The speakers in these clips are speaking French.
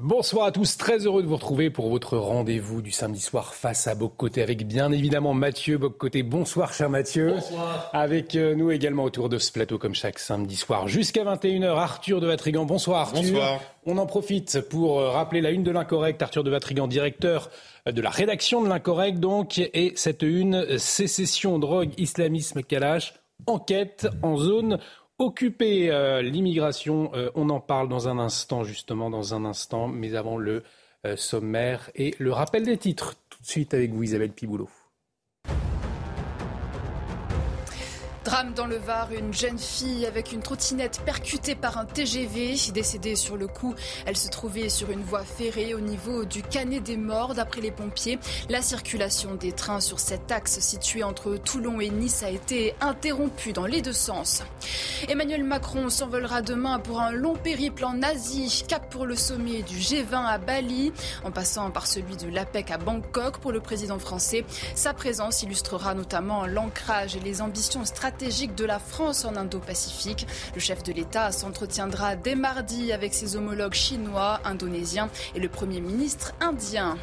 Bonsoir à tous, très heureux de vous retrouver pour votre rendez-vous du samedi soir face à Boccoté avec bien évidemment Mathieu Boccoté. Bonsoir cher Mathieu. Bonsoir. Avec euh, nous également autour de ce plateau comme chaque samedi soir jusqu'à 21h Arthur de Vatrigan. Bonsoir Arthur. Bonsoir. On en profite pour euh, rappeler la une de l'incorrect. Arthur de Vatrigan, directeur euh, de la rédaction de l'incorrect donc. Et cette une, sécession, drogue, islamisme, Kalash, enquête en zone occupée. Euh, L'immigration, euh, on en parle dans un instant, justement, dans un instant. Mais avant le euh, sommaire et le rappel des titres. Tout de suite avec vous, Isabelle Piboulot. Drame dans le Var, une jeune fille avec une trottinette percutée par un TGV. Décédée sur le coup, elle se trouvait sur une voie ferrée au niveau du Canet des Morts. D'après les pompiers, la circulation des trains sur cet axe situé entre Toulon et Nice a été interrompue dans les deux sens. Emmanuel Macron s'envolera demain pour un long périple en Asie, cap pour le sommet du G20 à Bali, en passant par celui de l'APEC à Bangkok pour le président français. Sa présence illustrera notamment l'ancrage et les ambitions stratégiques de la France en Indo-Pacifique. Le chef de l'État s'entretiendra dès mardi avec ses homologues chinois, indonésiens et le Premier ministre indien.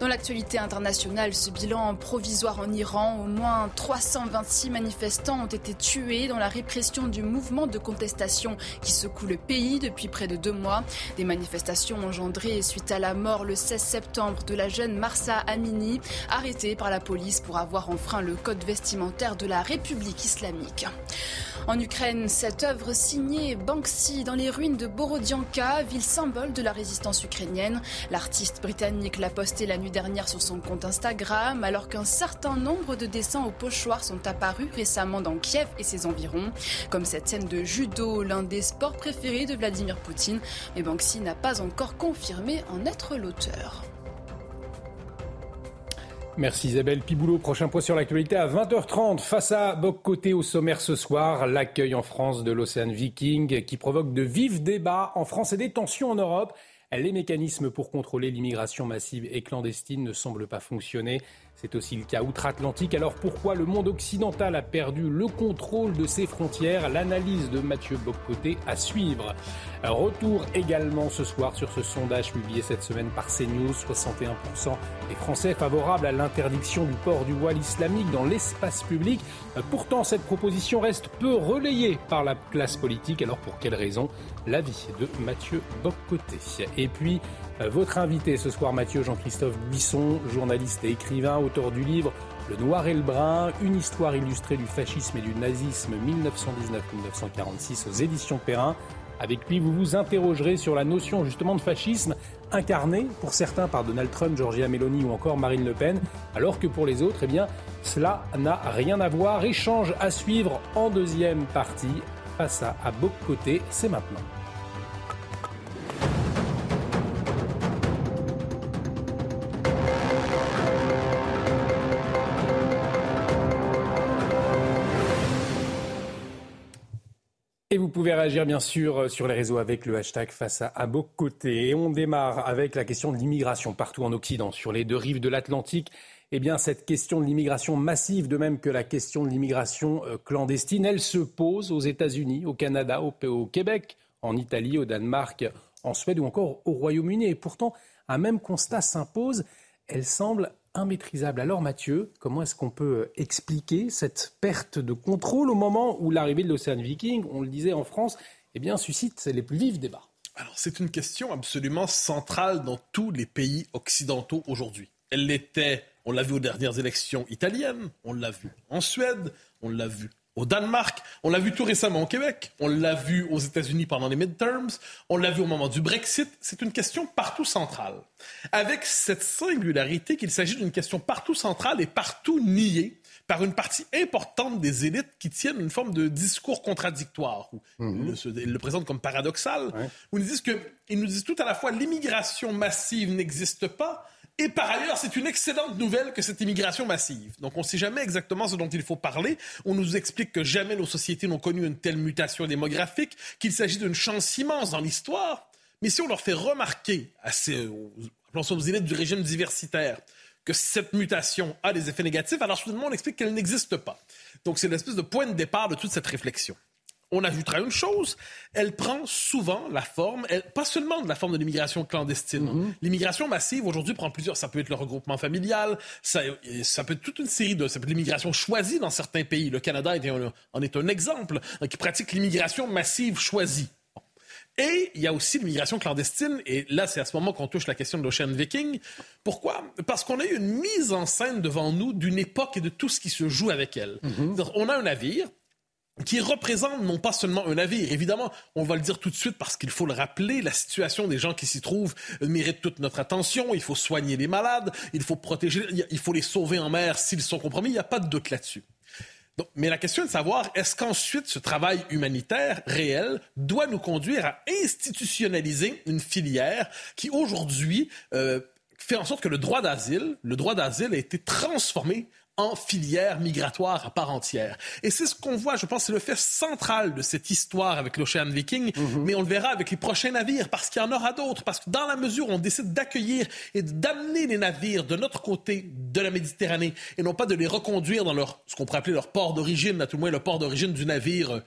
Dans l'actualité internationale, ce bilan provisoire en Iran, au moins 326 manifestants ont été tués dans la répression du mouvement de contestation qui secoue le pays depuis près de deux mois. Des manifestations engendrées suite à la mort le 16 septembre de la jeune Marsa Amini, arrêtée par la police pour avoir enfreint le code vestimentaire de la République islamique. En Ukraine, cette œuvre signée Banksy dans les ruines de Borodianka, ville symbole de la résistance ukrainienne. L'artiste britannique l'a posté la nuit dernière sur son compte Instagram, alors qu'un certain nombre de dessins au pochoir sont apparus récemment dans Kiev et ses environs, comme cette scène de judo, l'un des sports préférés de Vladimir Poutine. Mais Banksy n'a pas encore confirmé en être l'auteur. Merci Isabelle Piboulot. Prochain point sur l'actualité à 20h30 face à Boc Côté au sommaire ce soir. L'accueil en France de l'Océan Viking qui provoque de vifs débats en France et des tensions en Europe. Les mécanismes pour contrôler l'immigration massive et clandestine ne semblent pas fonctionner. C'est aussi le cas outre-Atlantique. Alors pourquoi le monde occidental a perdu le contrôle de ses frontières? L'analyse de Mathieu Boccoté à suivre. Retour également ce soir sur ce sondage publié cette semaine par CNews. 61% des Français favorables à l'interdiction du port du voile islamique dans l'espace public. Pourtant, cette proposition reste peu relayée par la classe politique. Alors pour quelle raison? L'avis de Mathieu Boccoté. Et puis, votre invité ce soir, Mathieu Jean-Christophe Buisson, journaliste et écrivain, auteur du livre Le Noir et le Brun, une histoire illustrée du fascisme et du nazisme 1919-1946 aux éditions Perrin. Avec lui, vous vous interrogerez sur la notion justement de fascisme incarné pour certains par Donald Trump, Georgia Meloni ou encore Marine Le Pen, alors que pour les autres, eh bien, cela n'a rien à voir. Échange à suivre en deuxième partie face à, à Côté, c'est maintenant. Et vous pouvez réagir bien sûr sur les réseaux avec le hashtag face à, à côté. Et on démarre avec la question de l'immigration partout en Occident, sur les deux rives de l'Atlantique. Eh bien, cette question de l'immigration massive, de même que la question de l'immigration clandestine, elle se pose aux États-Unis, au Canada, au, au Québec, en Italie, au Danemark, en Suède ou encore au Royaume-Uni. Et pourtant, un même constat s'impose. Elle semble Alors Mathieu, comment est-ce qu'on peut expliquer cette perte de contrôle au moment où l'arrivée de l'Océan Viking, on le disait en France, eh bien, suscite les plus vifs débats? Alors c'est une question absolument centrale dans tous les pays occidentaux aujourd'hui. Elle l'était, on l'a vu aux dernières élections italiennes, on l'a vu en Suède, on l'a vu au Danemark, on l'a vu tout récemment au Québec, on l'a vu aux États-Unis pendant les midterms, on l'a vu au moment du Brexit. C'est une question partout centrale. Avec cette singularité qu'il s'agit d'une question partout centrale et partout niée par une partie importante des élites qui tiennent une forme de discours contradictoire, ou ils, le, présentent comme paradoxal, où ils nous disent que, ils nous disent tout à la fois l'immigration massive n'existe pas, et par ailleurs, c'est une excellente nouvelle que cette immigration massive. Donc, on ne sait jamais exactement ce dont il faut parler. On nous explique que jamais nos sociétés n'ont connu une telle mutation démographique, qu'il s'agit d'une chance immense dans l'histoire. Mais si on leur fait remarquer à ces, aux élites du régime diversitaire que cette mutation a des effets négatifs, alors soudainement on explique qu'elle n'existe pas. Donc c'est l'espèce de point de départ de toute cette réflexion. On ajoutera une chose, elle prend souvent la forme, pas seulement de la forme de l'immigration clandestine. Mm-hmm. L'immigration massive aujourd'hui prend plusieurs. Ça peut être le regroupement familial, ça, ça peut être toute une série de. Ça peut être l'immigration choisie dans certains pays. Le Canada en est un exemple qui pratique l'immigration massive choisie. Et il y a aussi l'immigration clandestine. Et là, c'est à ce moment qu'on touche la question de l'Ocean Viking. Pourquoi? Parce qu'on a eu une mise en scène devant nous d'une époque et de tout ce qui se joue avec elle. Mm-hmm. On a un navire qui représente non pas seulement un navire. Évidemment, on va le dire tout de suite parce qu'il faut le rappeler, la situation des gens qui s'y trouvent mérite toute notre attention. Il faut soigner les malades, il faut protéger, il faut les sauver en mer s'ils sont compromis. Il n'y a pas de doute là-dessus mais la question est de savoir, est-ce qu'ensuite ce travail humanitaire réel doit nous conduire à institutionnaliser une filière qui aujourd'hui euh, fait en sorte que le droit d'asile, le droit d'asile a été transformé en filière migratoire à part entière. Et c'est ce qu'on voit, je pense, c'est le fait central de cette histoire avec l'Ocean Viking, mhm. mais on le verra avec les prochains navires, parce qu'il y en aura d'autres, parce que dans la mesure où on décide d'accueillir et d'amener les navires de notre côté de la Méditerranée, et non pas de les reconduire dans leur, ce qu'on pourrait appeler leur port d'origine, à tout le moins le port d'origine du navire euh,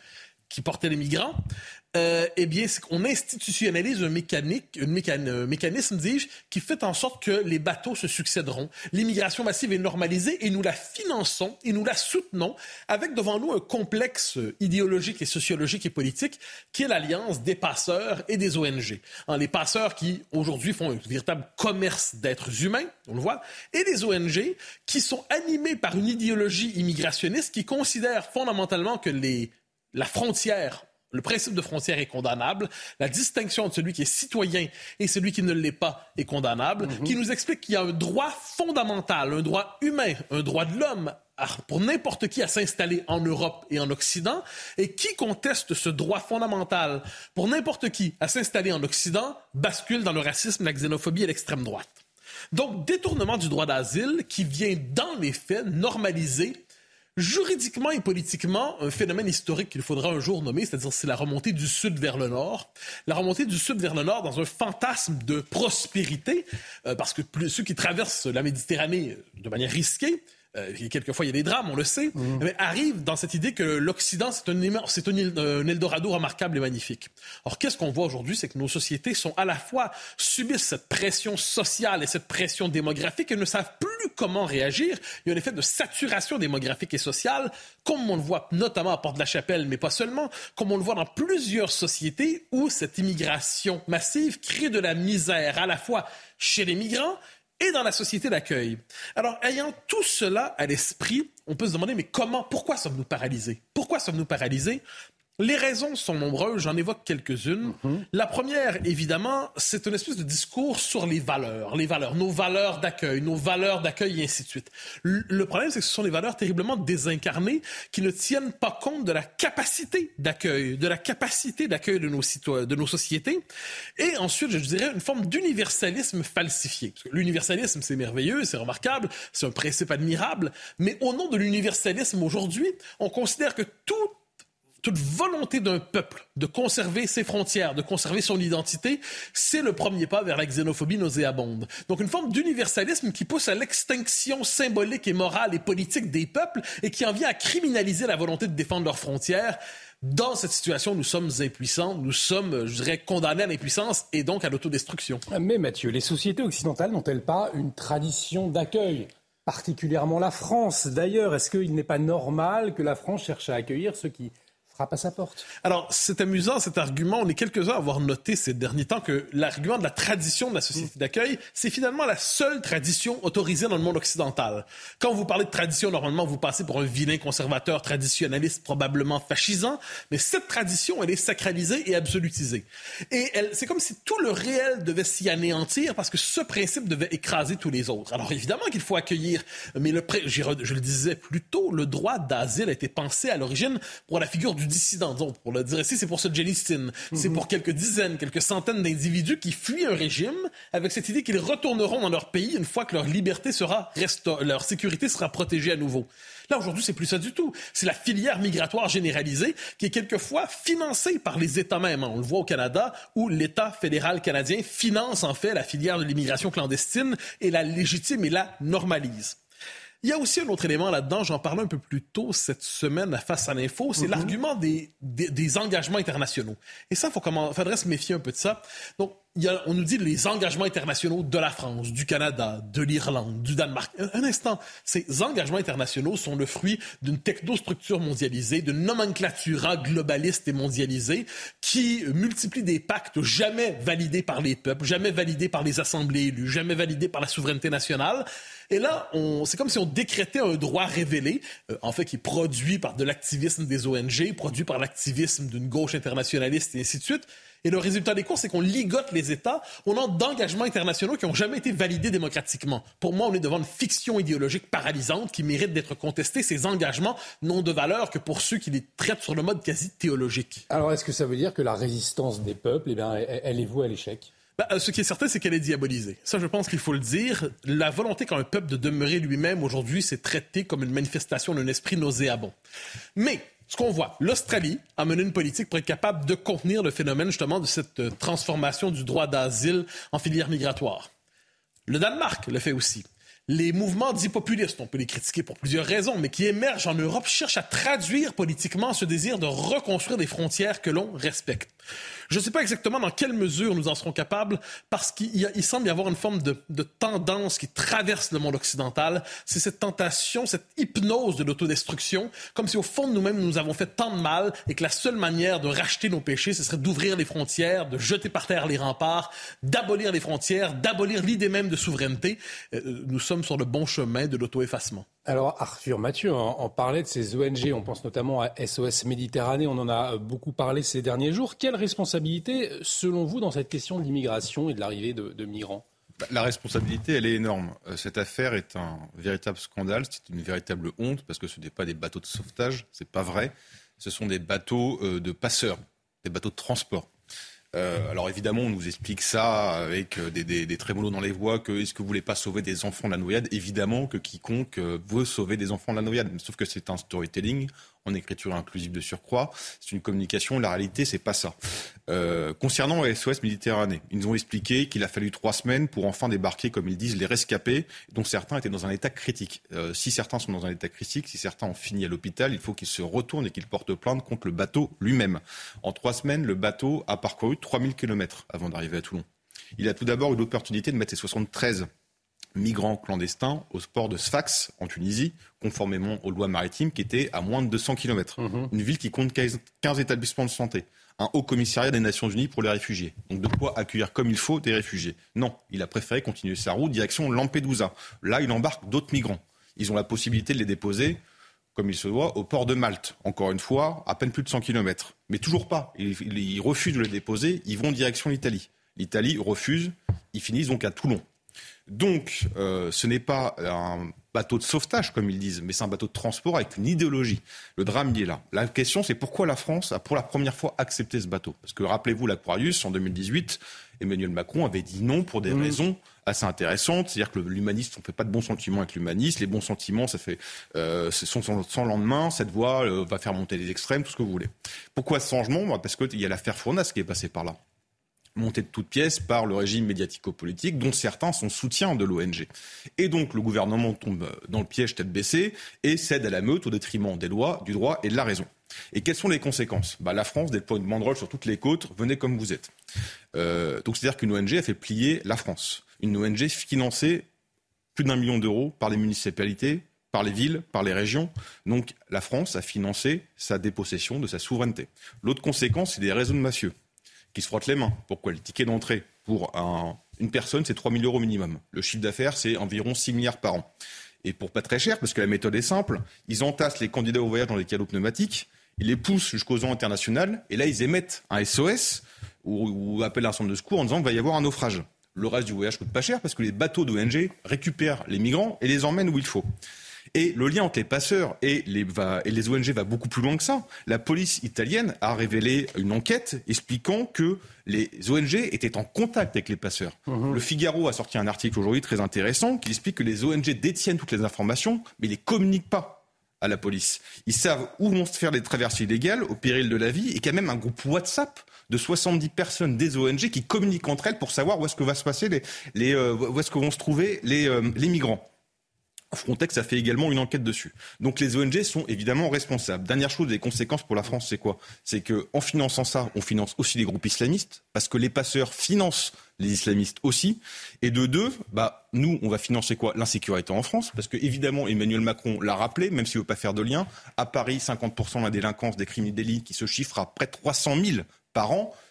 qui portait les migrants, euh, eh bien, qu'on institutionnalise un, mécanique, un mécanisme, dis-je, qui fait en sorte que les bateaux se succéderont. L'immigration massive est normalisée et nous la finançons et nous la soutenons avec devant nous un complexe idéologique et sociologique et politique qui est l'alliance des passeurs et des ONG. Hein, les passeurs qui, aujourd'hui, font un véritable commerce d'êtres humains, on le voit, et les ONG qui sont animés par une idéologie immigrationniste qui considère fondamentalement que les, la frontière le principe de frontière est condamnable. La distinction entre celui qui est citoyen et celui qui ne l'est pas est condamnable. Mhm. Qui nous explique qu'il y a un droit fondamental, un droit humain, un droit de l'homme pour n'importe qui à s'installer en Europe et en Occident. Et qui conteste ce droit fondamental pour n'importe qui à s'installer en Occident bascule dans le racisme, la xénophobie et l'extrême droite. Donc, détournement du droit d'asile qui vient dans les faits normaliser juridiquement et politiquement un phénomène historique qu'il faudra un jour nommer, c'est-à-dire c'est la remontée du sud vers le nord. La remontée du sud vers le nord dans un fantasme de prospérité, euh, parce que plus, ceux qui traversent la Méditerranée de manière risquée, euh, quelquefois il y a des drames, on le sait, mmh. mais arrive dans cette idée que l'Occident, c'est un, c'est un, Eldorado remarquable et magnifique. Or, qu'est-ce qu'on voit aujourd'hui, c'est que nos sociétés sont à la fois subissent cette pression sociale et cette pression démographique et ne savent plus comment réagir. Il y a un effet de saturation démographique et sociale, comme on le voit notamment à Porte-la-Chapelle, mais pas seulement, comme on le voit dans plusieurs sociétés où cette immigration massive crée de la misère à la fois chez les migrants, et dans la société d'accueil. Alors, ayant tout cela à l'esprit, on peut se demander, mais comment, pourquoi sommes-nous paralysés? Pourquoi sommes-nous paralysés? Les raisons sont nombreuses, j'en évoque quelques-unes. Mhm. La première, évidemment, c'est une espèce de discours sur les valeurs, les valeurs, nos valeurs d'accueil, nos valeurs d'accueil et ainsi de suite. Le problème, c'est que ce sont des valeurs terriblement désincarnées qui ne tiennent pas compte de la capacité d'accueil, de la capacité d'accueil de nos citoyens, de nos sociétés. Et ensuite, je dirais une forme d'universalisme falsifié. L'universalisme, c'est merveilleux, c'est remarquable, c'est un principe admirable, mais au nom de l'universalisme aujourd'hui, on considère que tout toute volonté d'un peuple de conserver ses frontières, de conserver son identité, c'est le premier pas vers la xénophobie nauséabonde. Donc une forme d'universalisme qui pousse à l'extinction symbolique et morale et politique des peuples et qui en vient à criminaliser la volonté de défendre leurs frontières. Dans cette situation, nous sommes impuissants, nous sommes, je dirais, condamnés à l'impuissance et donc à l'autodestruction. Mais Mathieu, les sociétés occidentales n'ont-elles pas une tradition d'accueil particulièrement la France? D'ailleurs, est-ce qu'il n'est pas normal que la France cherche à accueillir ceux qui frappe à sa porte. Alors, c'est amusant cet argument. On est quelques-uns à avoir noté ces derniers temps que l'argument de la tradition de la société mm. d'accueil, c'est finalement la seule tradition autorisée dans le monde occidental. Quand vous parlez de tradition, normalement, vous passez pour un vilain conservateur traditionnaliste, probablement fascisant, mais cette tradition, elle est sacralisée et absolutisée. Et c'est comme si tout le réel devait s'y anéantir parce que ce principe devait écraser tous les autres. Alors, évidemment qu'il faut accueillir, mais le, je le disais plus tôt, le droit d'asile a été pensé à l'origine pour la figure du dissident. Donc, pour le dire ici, c'est pour ce Solzhenitsyn. C'est mhm. pour quelques dizaines, quelques centaines d'individus qui fuient un régime avec cette idée qu'ils retourneront dans leur pays une fois que leur liberté sera leur sécurité sera protégée à nouveau. Là, aujourd'hui, c'est plus ça du tout. C'est la filière migratoire généralisée qui est quelquefois financée par les États mêmes. On le voit au Canada, où l'État fédéral canadien finance en fait la filière de l'immigration clandestine et la légitime et la normalise. Il y a aussi un autre élément là-dedans, j'en parlais un peu plus tôt cette semaine à Face à l'info, c'est mhm. l'argument des, des, engagements internationaux. Et ça, il faudrait se méfier un peu de ça. Donc, on nous dit les engagements internationaux de la France, du Canada, de l'Irlande, du Danemark. Un, instant, ces engagements internationaux sont le fruit d'une technostructure mondialisée, d'une nomenclatura globaliste et mondialisée qui multiplie des pactes jamais validés par les peuples, jamais validés par les assemblées élues, jamais validés par la souveraineté nationale. Et là, c'est comme si on décrétait un droit révélé, euh, en fait, qui est produit par de l'activisme des ONG, produit par l'activisme d'une gauche internationaliste et ainsi de suite. Et le résultat des cours, c'est qu'on ligote les États au nom d'engagements internationaux qui n'ont jamais été validés démocratiquement. Pour moi, on est devant une fiction idéologique paralysante qui mérite d'être contestée. Ces engagements n'ont de valeur que pour ceux qui les traitent sur le mode quasi théologique. Alors, est-ce que ça veut dire que la résistance des peuples, eh bien, elle est vouée à l'échec? Bah, euh, ce qui est certain, c'est qu'elle est diabolisée. Ça, je pense qu'il faut le dire. La volonté qu'un peuple de demeurer lui-même aujourd'hui, c'est traité comme une manifestation d'un esprit nauséabond. Mais ce qu'on voit, l'Australie a mené une politique pour être capable de contenir le phénomène justement de cette euh, transformation du droit d'asile en filière migratoire. Le Danemark le fait aussi. Les mouvements dits populistes, on peut les critiquer pour plusieurs raisons, mais qui émergent en Europe, cherchent à traduire politiquement ce désir de reconstruire des frontières que l'on respecte. Je ne sais pas exactement dans quelle mesure nous en serons capables, parce qu'il semble y avoir une forme de, tendance qui traverse le monde occidental. C'est cette tentation, cette hypnose de l'autodestruction, comme si au fond de nous-mêmes nous avons fait tant de mal et que la seule manière de racheter nos péchés, ce serait d'ouvrir les frontières, de jeter par terre les remparts, d'abolir les frontières, d'abolir l'idée même de souveraineté. Euh, nous sommes sur le bon chemin de l'auto-effacement. Alors Arthur Mathieu en, parlait de ces ONG, on pense notamment à SOS Méditerranée, on en a beaucoup parlé ces derniers jours. Quelle responsabilité, selon vous, dans cette question de l'immigration et de l'arrivée de, migrants? Bah, la responsabilité, elle est énorme. Euh, cette affaire est un véritable scandale, c'est une véritable honte parce que ce n'est pas des bateaux de sauvetage, c'est pas vrai. Ce sont des bateaux euh, de passeurs, des bateaux de transport. Euh, alors évidemment, on nous explique ça avec euh, des, des, des trémolos dans les voix, que est-ce que vous voulez pas sauver des enfants de la noyade? Évidemment que quiconque euh, veut sauver des enfants de la noyade, sauf que c'est un storytelling en écriture inclusive de surcroît. C'est une communication. La réalité, c'est pas ça. Euh, concernant SOS Méditerranée, ils nous ont expliqué qu'il a fallu trois semaines pour enfin débarquer, comme ils disent, les rescapés, dont certains étaient dans un état critique. Euh, si certains sont dans un état critique, si certains ont fini à l'hôpital, il faut qu'ils se retournent et qu'ils portent plainte contre le bateau lui-même. En trois semaines, le bateau a parcouru 3000 km avant d'arriver à Toulon. Il a tout d'abord eu l'opportunité de mettre ses 73 migrants clandestins au port de Sfax, en Tunisie, conformément aux lois maritimes, qui étaient à moins de 200 km. Mhm. Une ville qui compte 15 établissements de santé. Un haut commissariat des Nations Unies pour les réfugiés. Donc de quoi accueillir comme il faut des réfugiés. Non, il a préféré continuer sa route direction Lampedusa. Là, il embarque d'autres migrants. Ils ont la possibilité de les déposer, comme il se doit, au port de Malte. Encore une fois, à peine plus de 100 km. Mais toujours pas. Ils, refusent de les déposer. Ils vont direction l'Italie. L'Italie refuse. Ils finissent donc à Toulon. Donc, euh, ce n'est pas un bateau de sauvetage, comme ils disent, mais c'est un bateau de transport avec une idéologie. Le drame y est là. La question, c'est pourquoi la France a pour la première fois accepté ce bateau? Parce que rappelez-vous l'Aquarius, en 2018, Emmanuel Macron avait dit non pour des mmh. raisons assez intéressantes. C'est-à-dire que l'humaniste, on ne fait pas de bons sentiments avec l'humaniste. Les bons sentiments, ça fait, euh, sont sans, lendemain. Cette voie euh, va faire monter les extrêmes, tout ce que vous voulez. Pourquoi ce changement? Parce qu'il y a l'affaire Fournas qui est passée par là montée de toutes pièces par le régime médiatico-politique, dont certains sont soutiens de l'ONG. Et donc le gouvernement tombe dans le piège tête baissée et cède à la meute au détriment des lois, du droit et de la raison. Et quelles sont les conséquences? Bah, La France, d'être une banderole sur toutes les côtes, venez comme vous êtes. Euh, donc c'est-à-dire qu'une ONG a fait plier la France. Une ONG financée plus d'un million d'euros par les municipalités, par les villes, par les régions. Donc la France a financé sa dépossession de sa souveraineté. L'autre conséquence, c'est des réseaux de mafieux qui se frottent les mains. Pourquoi Le ticket d'entrée pour une personne, c'est 3 000 euros minimum. Le chiffre d'affaires, c'est environ 6 milliards par an. Et pour pas très cher, parce que la méthode est simple, ils entassent les candidats au voyage dans les cadeaux pneumatiques, ils les poussent jusqu'aux eaux internationales, et là, ils émettent un SOS ou, ou appellent un centre de secours en disant qu'il va y avoir un naufrage. Le reste du voyage coûte pas cher parce que les bateaux d'ONG récupèrent les migrants et les emmènent où il faut. Et le lien entre les passeurs et les, et les ONG va beaucoup plus loin que ça. La police italienne a révélé une enquête expliquant que les ONG étaient en contact avec les passeurs. Mhm. Le Figaro a sorti un article aujourd'hui très intéressant qui explique que les ONG détiennent toutes les informations, mais ne les communiquent pas à la police. Ils savent où vont se faire des traversées illégales au péril de la vie et qu'il y a même un groupe WhatsApp de 70 personnes des ONG qui communiquent entre elles pour savoir où est-ce que va se passer les, les euh, où est-ce que vont se trouver les, euh, les migrants. Frontex a fait également une enquête dessus. Donc les ONG sont évidemment responsables. Dernière chose, les conséquences pour la France, c'est quoi? C'est qu'en finançant ça, on finance aussi les groupes islamistes, parce que les passeurs financent les islamistes aussi. Et de deux, bah, nous, on va financer quoi? L'insécurité en France, parce que évidemment, Emmanuel Macron l'a rappelé, même s'il ne veut pas faire de lien. À Paris, 50% de la délinquance des crimes et délits qui se chiffre à près de 300 000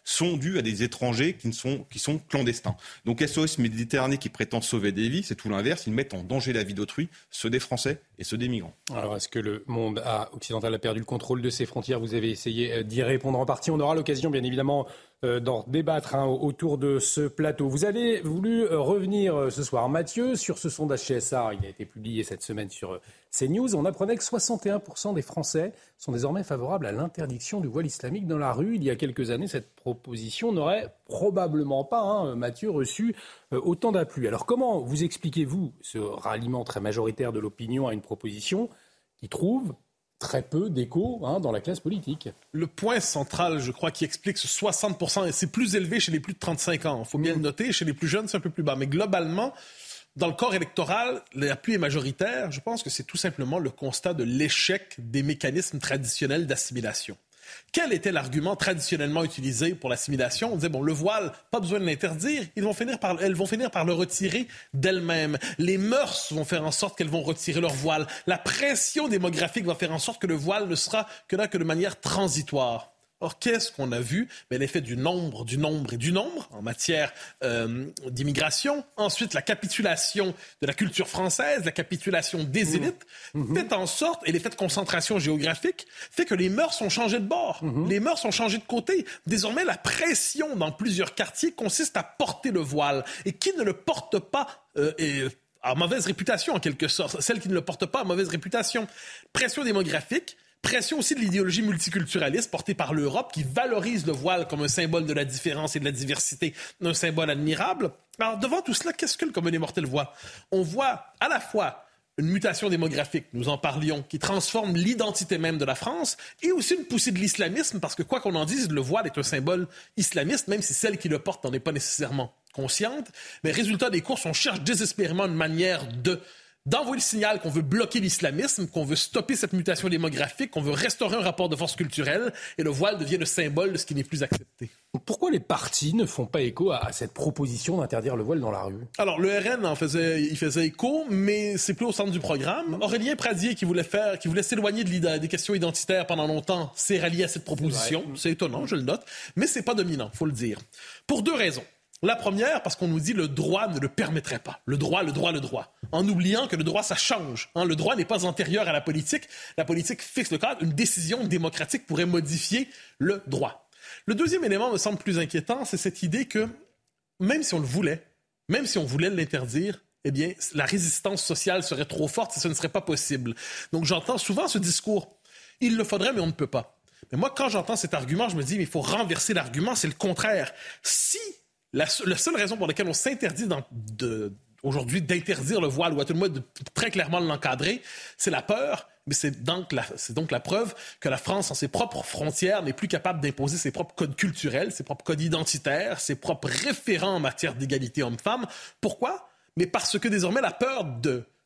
sont dus à des étrangers qui, sont, qui sont clandestins. Donc SOS Méditerranée qui prétend sauver des vies, c'est tout l'inverse. Ils mettent en danger la vie d'autrui, ceux des Français et ceux des migrants. Alors est-ce que le monde occidental a perdu le contrôle de ses frontières? Vous avez essayé euh, d'y répondre en partie. On aura l'occasion bien évidemment d'en débattre hein, autour de ce plateau. Vous avez voulu euh, revenir ce soir, Mathieu, sur ce sondage CSA. Il a été publié cette semaine sur CNews. On apprenait que 61% des Français sont désormais favorables à l'interdiction du voile islamique dans la rue. Il y a quelques années, cette proposition n'aurait probablement pas, hein, Mathieu, reçu euh, autant d'appui. Alors comment vous expliquez-vous ce ralliement très majoritaire de l'opinion à une proposition qui trouve très peu d'écho hein, dans la classe politique. Le point central, je crois, qui explique ce 60%, et c'est plus élevé chez les plus de 35 ans, il faut bien le noter, chez les plus jeunes, c'est un peu plus bas. Mais globalement, dans le corps électoral, l'appui est majoritaire. Je pense que c'est tout simplement le constat de l'échec des mécanismes traditionnels d'assimilation. Quel était l'argument traditionnellement utilisé pour l'assimilation? On disait, bon, le voile, pas besoin de l'interdire, ils vont finir par, elles vont finir par le retirer d'elles-mêmes. Les mœurs vont faire en sorte qu'elles vont retirer leur voile. La pression démographique va faire en sorte que le voile ne sera que là que de manière transitoire. Or, qu'est-ce qu'on a vu ben, L'effet du nombre, du nombre et du nombre en matière euh, d'immigration. Ensuite, la capitulation de la culture française, la capitulation des mmh. élites, mmh. fait en sorte, et l'effet de concentration géographique, fait que les mœurs ont changé de bord. Mmh. Les mœurs ont changé de côté. Désormais, la pression dans plusieurs quartiers consiste à porter le voile. Et qui ne le porte pas euh, a mauvaise réputation, en quelque sorte. Celle qui ne le porte pas a mauvaise réputation. Pression démographique Pression aussi de l'idéologie multiculturaliste portée par l'Europe qui valorise le voile comme un symbole de la différence et de la diversité, un symbole admirable. Alors devant tout cela, qu'est-ce que le commun des mortels voit? On voit à la fois une mutation démographique, nous en parlions, qui transforme l'identité même de la France, et aussi une poussée de l'islamisme, parce que quoi qu'on en dise, le voile est un symbole islamiste, même si celle qui le porte n'en est pas nécessairement consciente. Mais résultat des courses, on cherche désespérément une manière de d'envoyer le signal qu'on veut bloquer l'islamisme, qu'on veut stopper cette mutation démographique, qu'on veut restaurer un rapport de force culturelle, et le voile devient le symbole de ce qui n'est plus accepté. Pourquoi les partis ne font pas écho à cette proposition d'interdire le voile dans la rue? Alors, le RN en faisait, il faisait écho, mais c'est plus au centre du programme. Aurélien Pradier, qui voulait faire, qui voulait s'éloigner de des questions identitaires pendant longtemps, s'est rallié à cette proposition. C'est étonnant, je le note, mais c'est pas dominant, faut le dire. Pour deux raisons. La première, parce qu'on nous dit le droit ne le permettrait pas. Le droit, le droit, le droit. En oubliant que le droit, ça change. Hein. Le droit n'est pas antérieur à la politique. La politique fixe le cadre. Une décision démocratique pourrait modifier le droit. Le deuxième élément me semble plus inquiétant, c'est cette idée que même si on le voulait, même si on voulait l'interdire, eh bien, la résistance sociale serait trop forte et ce ne serait pas possible. Donc j'entends souvent ce discours. Il le faudrait, mais on ne peut pas. Mais moi, quand j'entends cet argument, je me dis, mais il faut renverser l'argument, c'est le contraire. Si la, seule raison pour laquelle on s'interdit aujourd'hui d'interdire le voile ou à tout le moins de très clairement l'encadrer, c'est la peur. Mais c'est donc, donc la preuve que la France, en ses propres frontières, n'est plus capable d'imposer ses propres codes culturels, ses propres codes identitaires, ses propres référents en matière d'égalité homme-femme. Pourquoi? Mais parce que désormais, la peur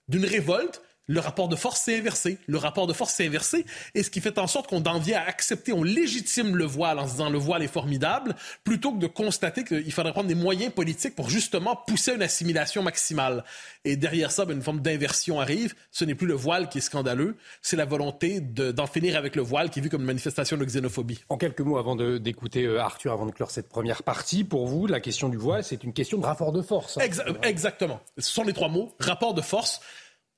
d'une révolte le rapport de force s'est inversé. Le rapport de force s'est inversé, et ce qui fait en sorte qu'on en vient à accepter, on légitime le voile en se disant le voile est formidable, plutôt que de constater qu'il faudrait prendre des moyens politiques pour justement pousser une assimilation maximale. Et derrière ça, ben, une forme d'inversion arrive. Ce n'est plus le voile qui est scandaleux, c'est la volonté d'en finir avec le voile qui est vu comme une manifestation de xénophobie. En quelques mots, avant d'écouter euh, Arthur, avant de clore cette première partie, pour vous, la question du voile, c'est une question de rapport de force. Hein. exactement. Ce sont les trois mots. Rapport de force.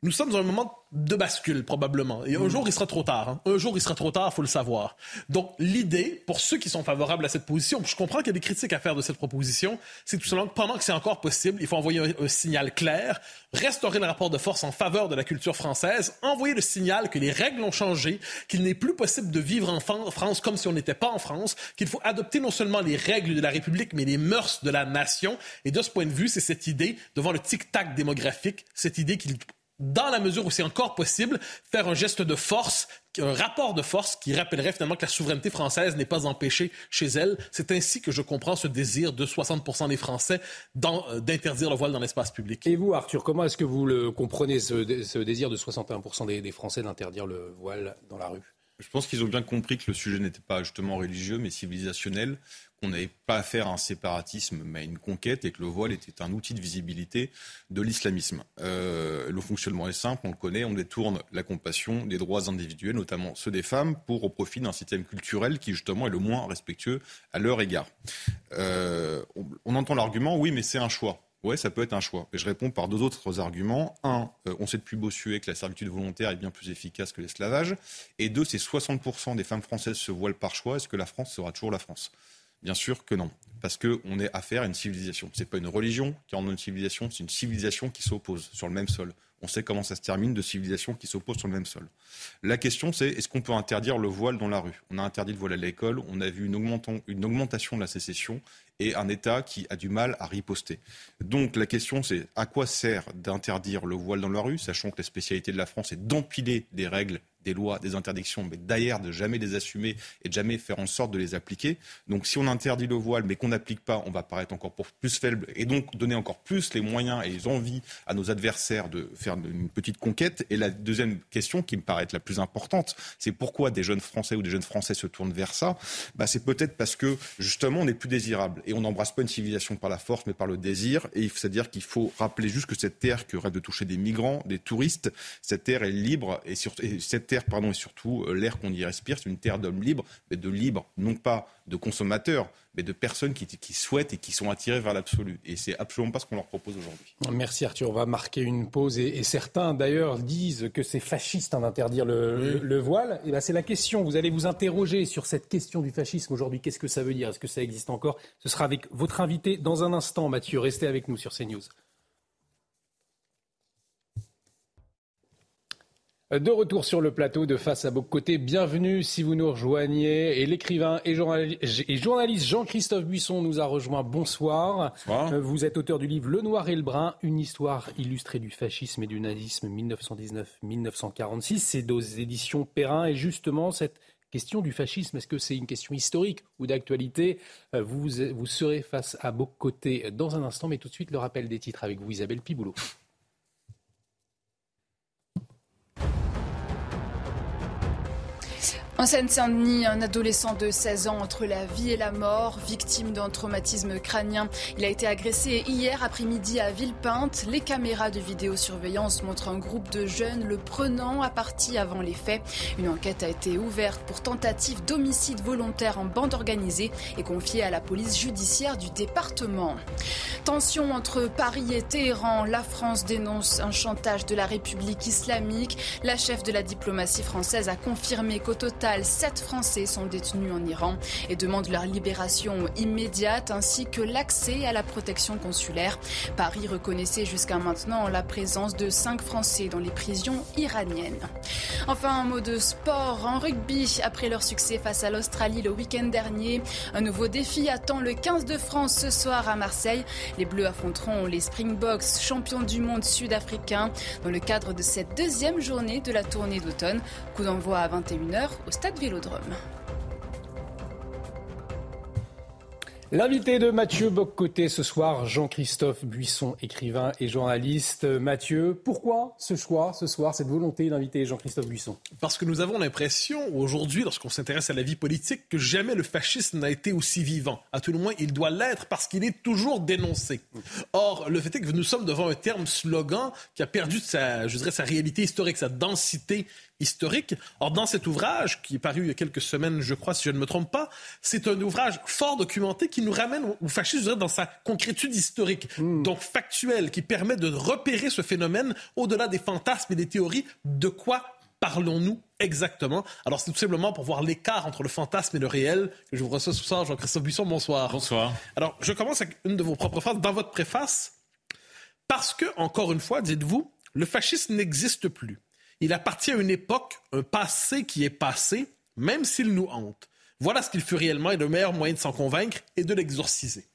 Nous sommes dans un moment de bascule, probablement. Et un mm. jour, il sera trop tard. Hein. Un jour, il sera trop tard, il faut le savoir. Donc, l'idée, pour ceux qui sont favorables à cette position, je comprends qu'il y a des critiques à faire de cette proposition, c'est tout simplement que pendant que c'est encore possible, il faut envoyer un, signal clair, restaurer le rapport de force en faveur de la culture française, envoyer le signal que les règles ont changé, qu'il n'est plus possible de vivre en France comme si on n'était pas en France, qu'il faut adopter non seulement les règles de la République, mais les mœurs de la nation. Et de ce point de vue, c'est cette idée, devant le tic-tac démographique, cette idée qu'il dans la mesure où c'est encore possible, faire un geste de force, un rapport de force qui rappellerait finalement que la souveraineté française n'est pas empêchée chez elle. C'est ainsi que je comprends ce désir de 60 des Français euh, d'interdire le voile dans l'espace public. Et vous, Arthur, comment est-ce que vous le comprenez, ce, désir de 61 des Français d'interdire le voile dans la rue? Je pense qu'ils ont bien compris que le sujet n'était pas justement religieux, mais civilisationnel, qu'on n'avait pas affaire à un séparatisme, mais à une conquête, et que le voile était un outil de visibilité de l'islamisme. Euh, le fonctionnement est simple, on le connaît, on détourne la compassion des droits individuels, notamment ceux des femmes, pour au profit d'un système culturel qui justement est le moins respectueux à leur égard. Euh, on entend l'argument, oui, mais c'est un choix. Oui, ça peut être un choix. Et je réponds par deux autres arguments. Un, euh, on sait depuis Bossuet que la servitude volontaire est bien plus efficace que l'esclavage. Et deux, c'est 60% des femmes françaises se voilent par choix. Est-ce que la France sera toujours la France? Bien sûr que non. Parce qu'on est affaire à une civilisation. Ce n'est pas une religion qui en une civilisation, c'est une civilisation qui s'oppose sur le même sol. On sait comment ça se termine de civilisations qui s'opposent sur le même sol. La question, c'est est-ce qu'on peut interdire le voile dans la rue? On a interdit le voile à l'école, on a vu une, augmentation de la sécession et un État qui a du mal à riposter. Donc la question, c'est à quoi sert d'interdire le voile dans la rue, sachant que la spécialité de la France est d'empiler des règles des lois, des interdictions, mais d'ailleurs de jamais les assumer et de jamais faire en sorte de les appliquer. Donc si on interdit le voile mais qu'on n'applique pas, on va paraître encore plus faible et donc donner encore plus les moyens et les envies à nos adversaires de faire une petite conquête. Et la deuxième question qui me paraît être la plus importante, c'est pourquoi des jeunes Français ou des jeunes Français se tournent vers ça? Bah, C'est peut-être parce que justement on n'est plus désirable et on n'embrasse pas une civilisation par la force mais par le désir. Et c'est-à-dire qu'il faut rappeler juste que cette terre qui rêve de toucher des migrants, des touristes, cette terre est libre et, sur, et cette pardon, et surtout euh, l'air qu'on y respire, c'est une terre d'hommes libres, mais de libres, non pas de consommateurs, mais de personnes qui, souhaitent et qui sont attirées vers l'absolu. Et c'est absolument pas ce qu'on leur propose aujourd'hui. Merci Arthur. On va marquer une pause. Et, certains d'ailleurs disent que c'est fasciste hein, d'interdire le, voile. Et ben, c'est la question. Vous allez vous interroger sur cette question du fascisme aujourd'hui. Qu'est-ce que ça veut dire? Est-ce que ça existe encore? Ce sera avec votre invité dans un instant, Mathieu. Restez avec nous sur CNews. De retour sur le plateau de Face à Côté, bienvenue si vous nous rejoignez. Et l'écrivain et, journaliste Jean-Christophe Buisson nous a rejoint. Bonsoir. Euh, vous êtes auteur du livre Le Noir et le Brun, une histoire illustrée du fascisme et du nazisme 1919-1946. C'est aux éditions Perrin. Et justement, cette question du fascisme, est-ce que c'est une question historique ou d'actualité? Euh, vous, vous serez face à Côté dans un instant, mais tout de suite le rappel des titres avec vous, Isabelle Piboulot. En Seine-Saint-Denis, un adolescent de 16 ans entre la vie et la mort, victime d'un traumatisme crânien. Il a été agressé hier après-midi à Villepinte. Les caméras de vidéosurveillance montrent un groupe de jeunes le prenant à partie avant les faits. Une enquête a été ouverte pour tentative d'homicide volontaire en bande organisée et confiée à la police judiciaire du département. Tension entre Paris et Téhéran. La France dénonce un chantage de la République islamique. La chef de la diplomatie française a confirmé qu'au total, sept Français sont détenus en Iran et demandent leur libération immédiate ainsi que l'accès à la protection consulaire. Paris reconnaissait jusqu'à maintenant la présence de cinq Français dans les prisons iraniennes. Enfin, un mot de sport en rugby. Après leur succès face à l'Australie le week-end dernier, un nouveau défi attend le 15 de France ce soir à Marseille. Les Bleus affronteront les Springboks, champions du monde sud-africain, dans le cadre de cette deuxième journée de la tournée d'automne. Coup d'envoi à 21h au Stade Vélodrome. L'invité de Mathieu Boccoté ce soir, Jean-Christophe Buisson, écrivain et journaliste. Mathieu, pourquoi ce choix ce soir, cette volonté d'inviter Jean-Christophe Buisson? Parce que nous avons l'impression aujourd'hui, lorsqu'on s'intéresse à la vie politique, que jamais le fascisme n'a été aussi vivant. À tout le moins, il doit l'être parce qu'il est toujours dénoncé. Or, le fait est que nous sommes devant un terme slogan qui a perdu sa, je dirais, sa réalité historique, sa densité historique. Or, dans cet ouvrage, qui est paru il y a quelques semaines, je crois, si je ne me trompe pas, c'est un ouvrage fort documenté qui nous ramène au fascisme dans sa concrétude historique, hmm. donc factuelle, qui permet de repérer ce phénomène au-delà des fantasmes et des théories. De quoi parlons-nous exactement? Alors, c'est tout simplement pour voir l'écart entre le fantasme et le réel que je vous reçois ce soir. Jean-Christophe Buisson, bonsoir. Bonsoir. Alors, je commence avec une de vos propres phrases dans votre préface. Parce que, encore une fois, dites-vous, le fascisme n'existe plus. Il appartient à une époque, un passé qui est passé, même s'il nous hante. Voilà ce qu'il fut réellement et le meilleur moyen de s'en convaincre est de l'exorciser.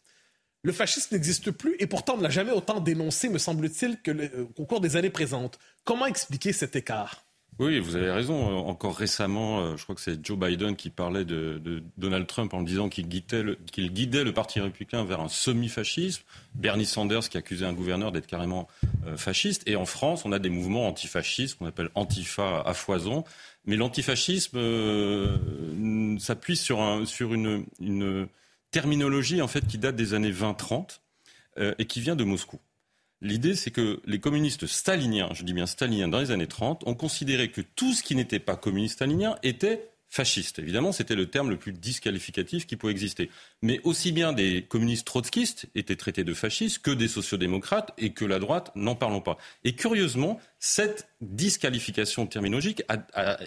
Le fascisme n'existe plus et pourtant on ne l'a jamais autant dénoncé, me semble-t-il, qu'au cours des années présentes. Comment expliquer cet écart? Oui, vous avez raison. Encore récemment, euh, je crois que c'est Joe Biden qui parlait de, Donald Trump en disant qu'il guidait, le, Parti républicain vers un semi-fascisme. Bernie Sanders qui accusait un gouverneur d'être carrément euh, fasciste. Et en France, on a des mouvements antifascistes qu'on appelle Antifa à foison. Mais l'antifascisme euh, s'appuie sur, une, terminologie en fait qui date des années 20-30 et qui vient de Moscou. L'idée, c'est que les communistes staliniens, je dis bien staliniens, dans les années 30, ont considéré que tout ce qui n'était pas communiste stalinien était fasciste. Évidemment, c'était le terme le plus disqualificatif qui pouvait exister. Mais aussi bien des communistes trotskistes étaient traités de fascistes que des sociodémocrates et que la droite, n'en parlons pas. Et curieusement, cette disqualification terminologique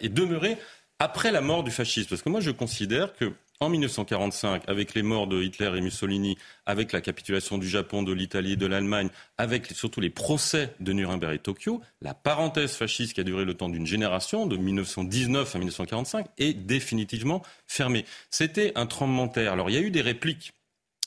est demeurée après la mort du fascisme. Parce que moi, je considère que en 1945, avec les morts de Hitler et Mussolini, avec la capitulation du Japon, de l'Italie de l'Allemagne, avec surtout les procès de Nuremberg et Tokyo, la parenthèse fasciste qui a duré le temps d'une génération, de 1919 à 1945, est définitivement fermée. C'était un tremblement de terre. Alors il y a eu des répliques.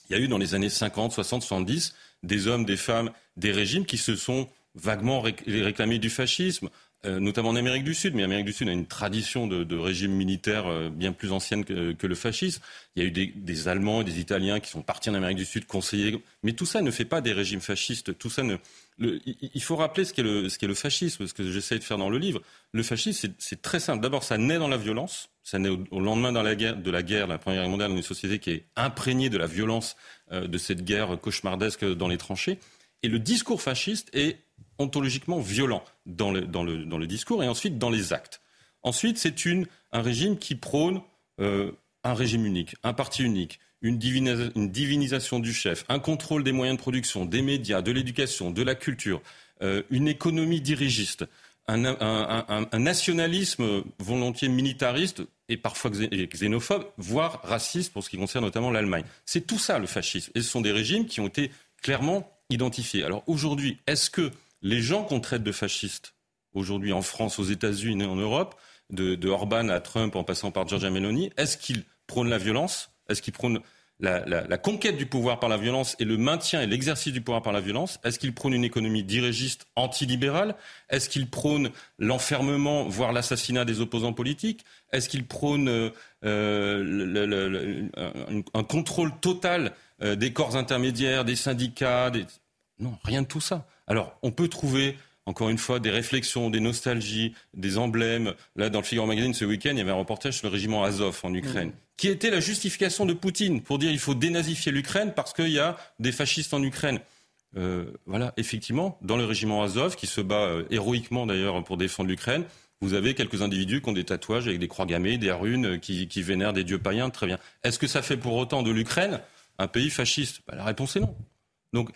Il y a eu dans les années 50, 60, 70 des hommes, des femmes, des régimes qui se sont vaguement réclamés du fascisme. Euh, notamment en Amérique du Sud, mais l'Amérique du Sud a une tradition de, régime militaire euh, bien plus ancienne que, le fascisme. Il y a eu des, Allemands et des Italiens qui sont partis en Amérique du Sud conseiller, mais tout ça ne fait pas des régimes fascistes. Tout ça ne. il faut rappeler ce qu'est le, fascisme, ce que j'essaie de faire dans le livre. Le fascisme, c'est très simple. D'abord, ça naît dans la violence. Ça naît au, lendemain de la guerre, de la guerre, la Première Guerre mondiale, dans une société qui est imprégnée de la violence euh, de cette guerre cauchemardesque dans les tranchées. Et le discours fasciste est ontologiquement violent dans le, discours et ensuite dans les actes. Ensuite, c'est un régime qui prône euh, un régime unique, un parti unique, une, divinisation du chef, un contrôle des moyens de production, des médias, de l'éducation, de la culture, euh, une économie dirigiste, un, nationalisme volontiers militariste et parfois xénophobe, voire raciste pour ce qui concerne notamment l'Allemagne. C'est tout ça le fascisme. Et ce sont des régimes qui ont été clairement identifiés. Alors aujourd'hui, est-ce que les gens qu'on traite de fascistes aujourd'hui en France, aux États-Unis et en Europe, de, Orban à Trump en passant par Giorgia Meloni, est-ce qu'ils prônent la violence? Est-ce qu'ils prônent la, conquête du pouvoir par la violence et le maintien et l'exercice du pouvoir par la violence? Est-ce qu'ils prônent une économie dirigiste antilibérale? Est-ce qu'ils prônent l'enfermement, voire l'assassinat des opposants politiques? Est-ce qu'ils prônent euh, euh, un, contrôle total euh, des corps intermédiaires, des syndicats Non, rien de tout ça. Alors, on peut trouver encore une fois, des réflexions, des nostalgies, des emblèmes. Là, dans le Figaro Magazine, ce week-end, il y avait un reportage sur le régiment Azov en Ukraine, qui était la justification de Poutine pour dire qu'il faut dénazifier l'Ukraine parce qu'il y a des fascistes en Ukraine. Euh, voilà, effectivement, dans le régiment Azov, qui se bat euh, héroïquement d'ailleurs pour défendre l'Ukraine, vous avez quelques individus qui ont des tatouages avec des croix gammées, des runes, euh, qui, qui vénèrent des dieux païens, très bien. Est-ce que ça fait pour autant de l'Ukraine un pays fasciste? Bah, La réponse est non. Donc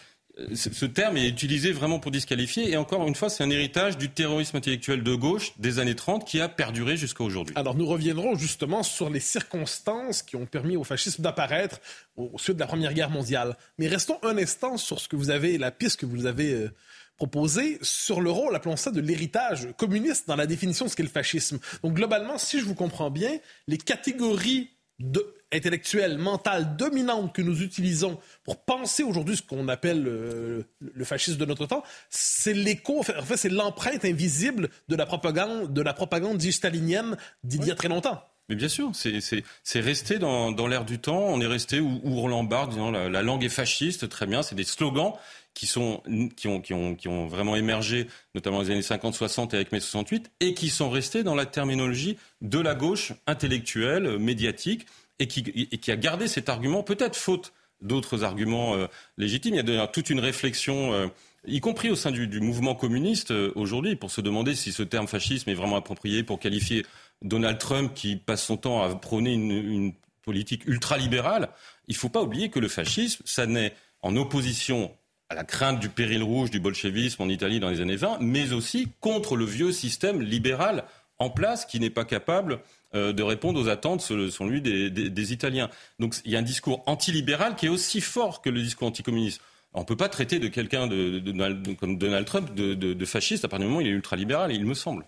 ce terme est utilisé vraiment pour disqualifier. Et encore une fois, c'est un héritage du terrorisme intellectuel de gauche des années 30 qui a perduré jusqu'à aujourd'hui. Alors nous reviendrons justement sur les circonstances qui ont permis au fascisme d'apparaître au suite de la Première Guerre mondiale. Mais restons un instant sur ce que vous avez, la piste que vous avez euh, proposée sur le rôle, appelons ça, de l'héritage communiste dans la définition de ce qu'est le fascisme. Donc globalement, si je vous comprends bien, les catégories de, intellectuelle, mentale dominante que nous utilisons pour penser aujourd'hui ce qu'on appelle le, fascisme de notre temps, c'est l'écho, en fait, c'est l'empreinte invisible de la propagande, de la propagande stalinienne d'il y a très longtemps. Mais bien sûr, c'est resté dans, dans l'air du temps. On est resté où, Roland Barthes disant la, la, langue est fasciste, très bien. C'est des slogans qui, sont, qui, ont, qui, ont, qui ont vraiment émergé, notamment dans les années 50-60 et avec mai 68, et qui sont restés dans la terminologie de la gauche intellectuelle, médiatique, et qui, a gardé cet argument, peut-être faute d'autres arguments euh, légitimes. Il y a d'ailleurs toute une réflexion. Euh, y compris au sein du, mouvement communiste euh, aujourd'hui, pour se demander si ce terme fascisme est vraiment approprié pour qualifier Donald Trump qui passe son temps à prôner une, une politique ultralibérale, il ne faut pas oublier que le fascisme, ça naît en opposition à la crainte du péril rouge du bolchevisme en Italie dans les années 20, mais aussi contre le vieux système libéral en place qui n'est pas capable euh, de répondre aux attentes, selon lui, des, des, des, Italiens. Donc il y a un discours antilibéral qui est aussi fort que le discours anticommuniste. On ne peut pas traiter de quelqu'un de, de, comme Donald Trump de, de, fasciste à partir du moment où il est ultralibéral, il me semble.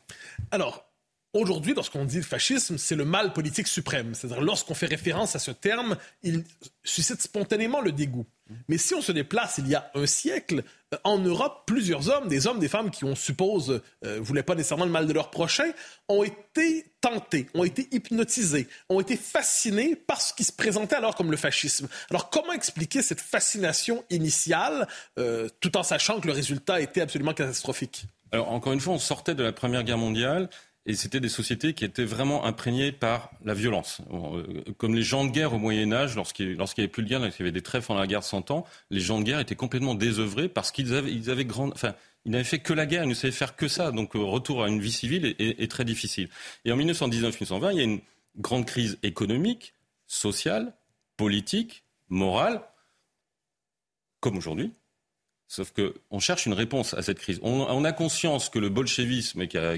Alors, Aujourd'hui, lorsqu'on dit le fascisme, c'est le mal politique suprême. C'est-à-dire, lorsqu'on fait référence à ce terme, il suscite spontanément le dégoût. Mais si on se déplace il y a un siècle, euh, en Europe, plusieurs hommes, des hommes, des femmes qui, on suppose, euh, voulaient pas nécessairement le mal de leur prochain, ont été tentés, ont été hypnotisés, ont été fascinés par ce qui se présentait alors comme le fascisme. Alors, comment expliquer cette fascination initiale, euh, tout en sachant que le résultat était absolument catastrophique? Alors, encore une fois, on sortait de la Première Guerre mondiale. Et c'était des sociétés qui étaient vraiment imprégnées par la violence. Euh, comme les gens de guerre au Moyen Âge, lorsqu'il n'y avait plus de guerre, lorsqu'il y avait des trêves pendant la guerre de 100 ans, les gens de guerre étaient complètement désœuvrés parce qu'ils avaient, ils avaient grand, enfin, ils n'avaient fait que la guerre, ils ne savaient faire que ça. Donc, euh, retour à une vie civile est très difficile. Et en 1919-1920, il y a une grande crise économique, sociale, politique, morale, comme aujourd'hui. Sauf qu'on cherche une réponse à cette crise. On, a conscience que le bolchevisme qui a,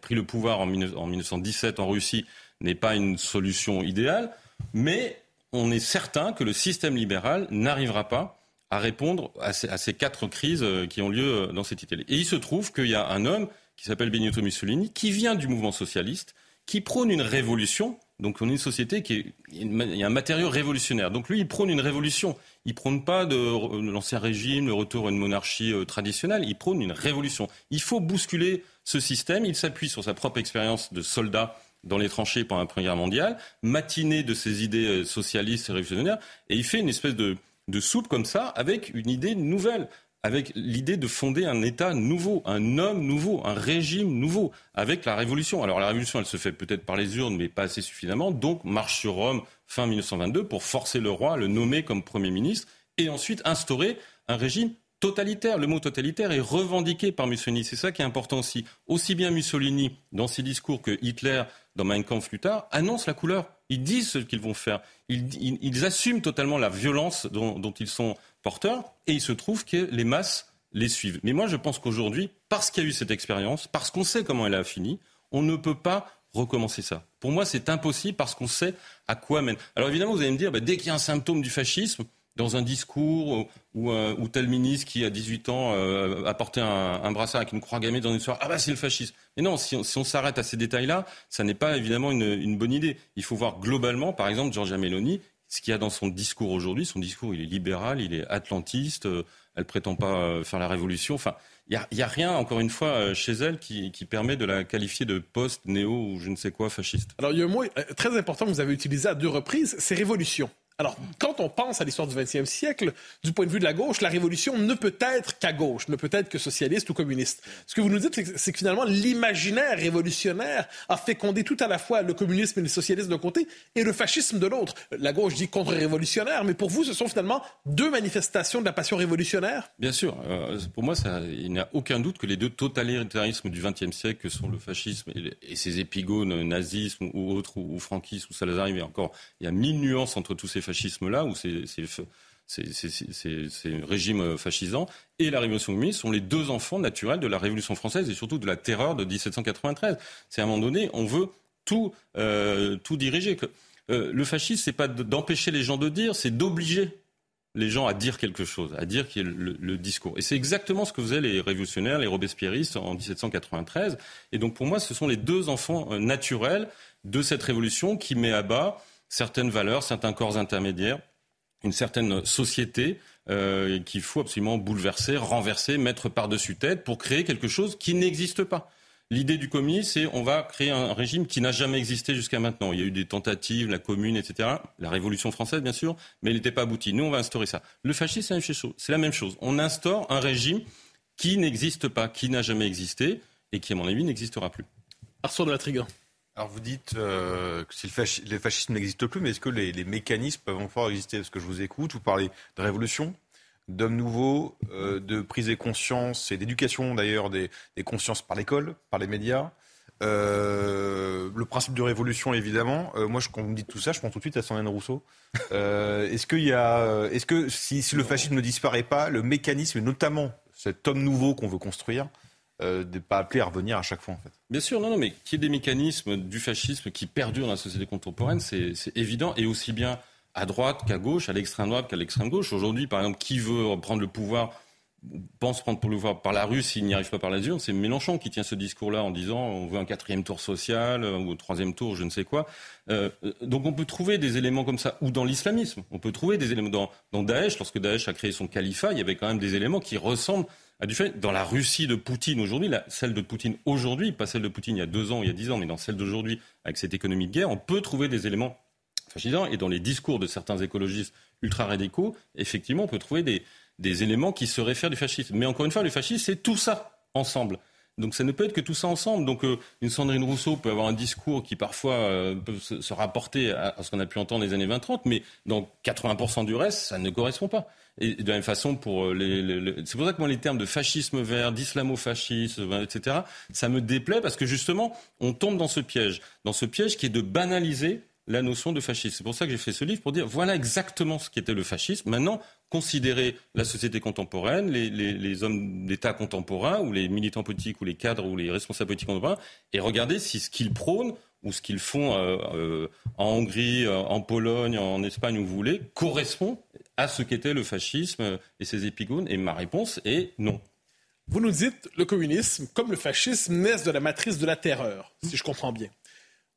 pris le pouvoir en, en 1917 en Russie n'est pas une solution idéale, mais on est certain que le système libéral n'arrivera pas à répondre à ces, à ces, quatre crises euh, qui ont lieu euh, dans cette Italie. Et il se trouve qu'il y a un homme qui s'appelle Benito Mussolini, qui vient du mouvement socialiste, qui prône une révolution. Donc on est une société qui est, il y a un matériau révolutionnaire. Donc lui, il prône une révolution. Il prône pas de l'ancien régime, le retour à une monarchie euh, traditionnelle. Il prône une révolution. Il faut bousculer ce système. Il s'appuie sur sa propre expérience de soldat dans les tranchées pendant la Première Guerre mondiale, matiné de ses idées euh, socialistes et révolutionnaires, et il fait une espèce de, de soupe comme ça avec une idée nouvelle avec l'idée de fonder un État nouveau, un homme nouveau, un régime nouveau, avec la révolution. Alors la révolution, elle se fait peut-être par les urnes, mais pas assez suffisamment. Donc marche sur Rome fin 1922 pour forcer le roi, le nommer comme Premier ministre, et ensuite instaurer un régime totalitaire. Le mot totalitaire est revendiqué par Mussolini. C'est ça qui est important aussi. Aussi bien Mussolini, dans ses discours, que Hitler, dans Mein Kampf plus tard, annoncent la couleur. Ils disent ce qu'ils vont faire. Ils, ils, ils, assument totalement la violence dont, dont ils sont porteurs, et il se trouve que les masses les suivent. Mais moi, je pense qu'aujourd'hui, parce qu'il y a eu cette expérience, parce qu'on sait comment elle a fini, on ne peut pas recommencer ça. Pour moi, c'est impossible parce qu'on sait à quoi mène. Alors évidemment, vous allez me dire, bah, dès qu'il y a un symptôme du fascisme, dans un discours ou, euh, tel ministre qui, à 18 ans, euh, a porté un, brassard avec une croix gammée dans une soirée, ah bah c'est le fascisme. Mais non, si on, s'arrête à ces détails-là, ça n'est pas évidemment une, une, bonne idée. Il faut voir globalement, par exemple, Giorgia Meloni, ce qu'il y a dans son discours aujourd'hui. Son discours, il est libéral, il est atlantiste, euh, elle prétend pas euh, faire la révolution. Enfin, il n'y a, rien, encore une fois, euh, chez elle qui, qui permet de la qualifier de post-néo ou je ne sais quoi fasciste. Alors, il y a un mot très important que vous avez utilisé à deux reprises, c'est révolution. Alors, quand on pense à l'histoire du XXe siècle, du point de vue de la gauche, la révolution ne peut être qu'à gauche, ne peut être que socialiste ou communiste. Ce que vous nous dites, c'est que, finalement, l'imaginaire révolutionnaire a fécondé tout à la fois le communisme et le socialisme d'un côté et le fascisme de l'autre. La gauche dit contre-révolutionnaire, mais pour vous, ce sont finalement deux manifestations de la passion révolutionnaire? Bien sûr. Euh, pour moi, il n'y a aucun doute que les deux totalitarismes du XXe siècle, que sont le fascisme et, ses épigones, nazisme ou autres, ou, ou franquisme ou Salazar, il y a encore, il y a mille nuances entre tous ces fascisme-là, ou ces, ces, ces, ces, régimes fascisants, et la Révolution communiste sont les deux enfants naturels de la Révolution française et surtout de la terreur de 1793. C'est à un moment donné, on veut tout, euh, tout diriger. Euh, le fascisme, c'est pas d'empêcher les gens de dire, c'est d'obliger les gens à dire quelque chose, à dire qu'il le, le, discours. Et c'est exactement ce que faisaient les révolutionnaires, les robespierristes en 1793. Et donc pour moi, ce sont les deux enfants euh, naturels de cette révolution qui met à bas certaines valeurs, certains corps intermédiaires, une certaine société euh, qu'il faut absolument bouleverser, renverser, mettre par-dessus tête pour créer quelque chose qui n'existe pas. L'idée du communisme, c'est on va créer un régime qui n'a jamais existé jusqu'à maintenant. Il y a eu des tentatives, la commune, etc. La Révolution française, bien sûr, mais elle n'était pas aboutie. Nous, on va instaurer ça. Le fascisme, c'est la même chose. On instaure un régime qui n'existe pas, qui n'a jamais existé et qui, à mon avis, n'existera plus. Arthur de la Trigan. Alors vous dites euh, que si le, fascisme n'existe plus, mais est-ce que les, les, mécanismes peuvent encore exister? Parce que je vous écoute, vous parlez de révolution, d'hommes nouveaux, euh, de prise de conscience et d'éducation d'ailleurs des, consciences par l'école, par les médias. Euh, le principe de révolution, évidemment. Euh, moi, je, quand vous me dites tout ça, je pense tout de suite à Sandrine Rousseau. est-ce qu'il y a, est-ce que si, si, le fascisme ne disparaît pas, le mécanisme, et notamment cet homme nouveau qu'on veut construire, n'est pas appelé à revenir à chaque fois. Bien sûr, non, non, mais qu'il y ait des mécanismes du fascisme qui perdurent dans la société contemporaine, c'est évident, et aussi bien à droite qu'à gauche, à l'extrême droite qu'à l'extrême gauche. Aujourd'hui, par exemple, qui veut prendre le pouvoir pense prendre le pouvoir par la rue s'il n'y arrive pas par la urne, c'est Mélenchon qui tient ce discours-là en disant on veut un quatrième tour social euh, ou un troisième tour, je ne sais quoi. Euh, donc on peut trouver des éléments comme ça, ou dans l'islamisme, on peut trouver des éléments dans Daesh. Lorsque Daesh a créé son califat, il y avait quand même des éléments qui ressemblent du fait. Dans la Russie de Poutine aujourd'hui, celle de Poutine aujourd'hui, pas celle de Poutine il y a deux ans, il y a dix ans, mais dans celle d'aujourd'hui, avec cette économie de guerre, on peut trouver des éléments et dans les discours de certains écologistes ultra-radicaux, effectivement, on peut trouver des, des éléments qui se réfèrent du fascisme. Mais encore une fois, le fascisme, c'est tout ça ensemble. Donc ça ne peut être que tout ça ensemble. Donc euh, une Sandrine Rousseau peut avoir un discours qui parfois euh, peut se, rapporter à, ce qu'on a pu entendre les années 20-30, mais dans 80% du reste, ça ne correspond pas. Et de la même façon, pour euh, les, c'est pour ça que moi les termes de fascisme vert, d'islamo-fascisme, etc., ça me déplaît parce que justement, on tombe dans ce piège, dans ce piège qui est de banaliser la notion de fascisme. C'est pour ça que j'ai fait ce livre, pour dire voilà exactement ce qu'était le fascisme. Maintenant, considérer la société contemporaine, les, hommes d'État contemporains, ou les militants politiques, ou les cadres, ou les responsables politiques contemporains, et regarder si ce qu'ils prônent, ou ce qu'ils font euh, euh, en Hongrie, euh, en Pologne, en Espagne, où vous voulez, correspond à ce qu'était le fascisme et ses épigones. Et ma réponse est non. Vous nous dites, le communisme, comme le fascisme, naissent de la matrice de la terreur, si je comprends bien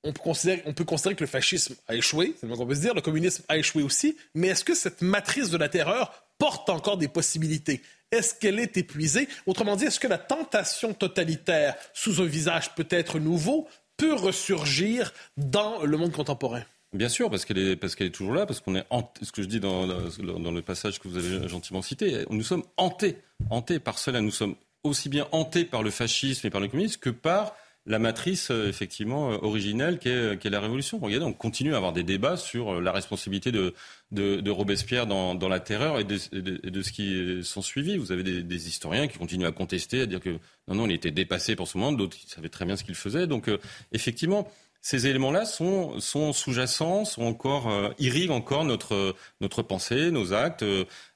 on peut, considérer, on peut considérer que le fascisme a échoué, c'est le moins qu'on peut se dire, le communisme a échoué aussi, mais est-ce que cette matrice de la terreur porte encore des possibilités? Est-ce qu'elle est épuisée? Autrement dit, est-ce que la tentation totalitaire, sous un visage peut-être nouveau, peut ressurgir dans le monde contemporain? Bien sûr, parce qu'elle est, est toujours là, parce qu'on est ce que je dis dans, dans, le passage que vous avez gentiment cité, nous sommes hantés, hantés par cela. Nous sommes aussi bien hantés par le fascisme et par le communisme que par la matrice euh, effectivement euh, originelle qu'est la Révolution. Regardez, on continue à avoir des débats sur euh, la responsabilité de, Robespierre dans, la terreur et de, ce qui sont suivis. Vous avez des, historiens qui continuent à contester, à dire que non, non, il était dépassé pour ce moment, d'autres savaient très bien ce qu'il faisait. Donc effectivement, ces éléments-là sont, sous-jacents, sont encore irriguent encore notre notre pensée, nos actes.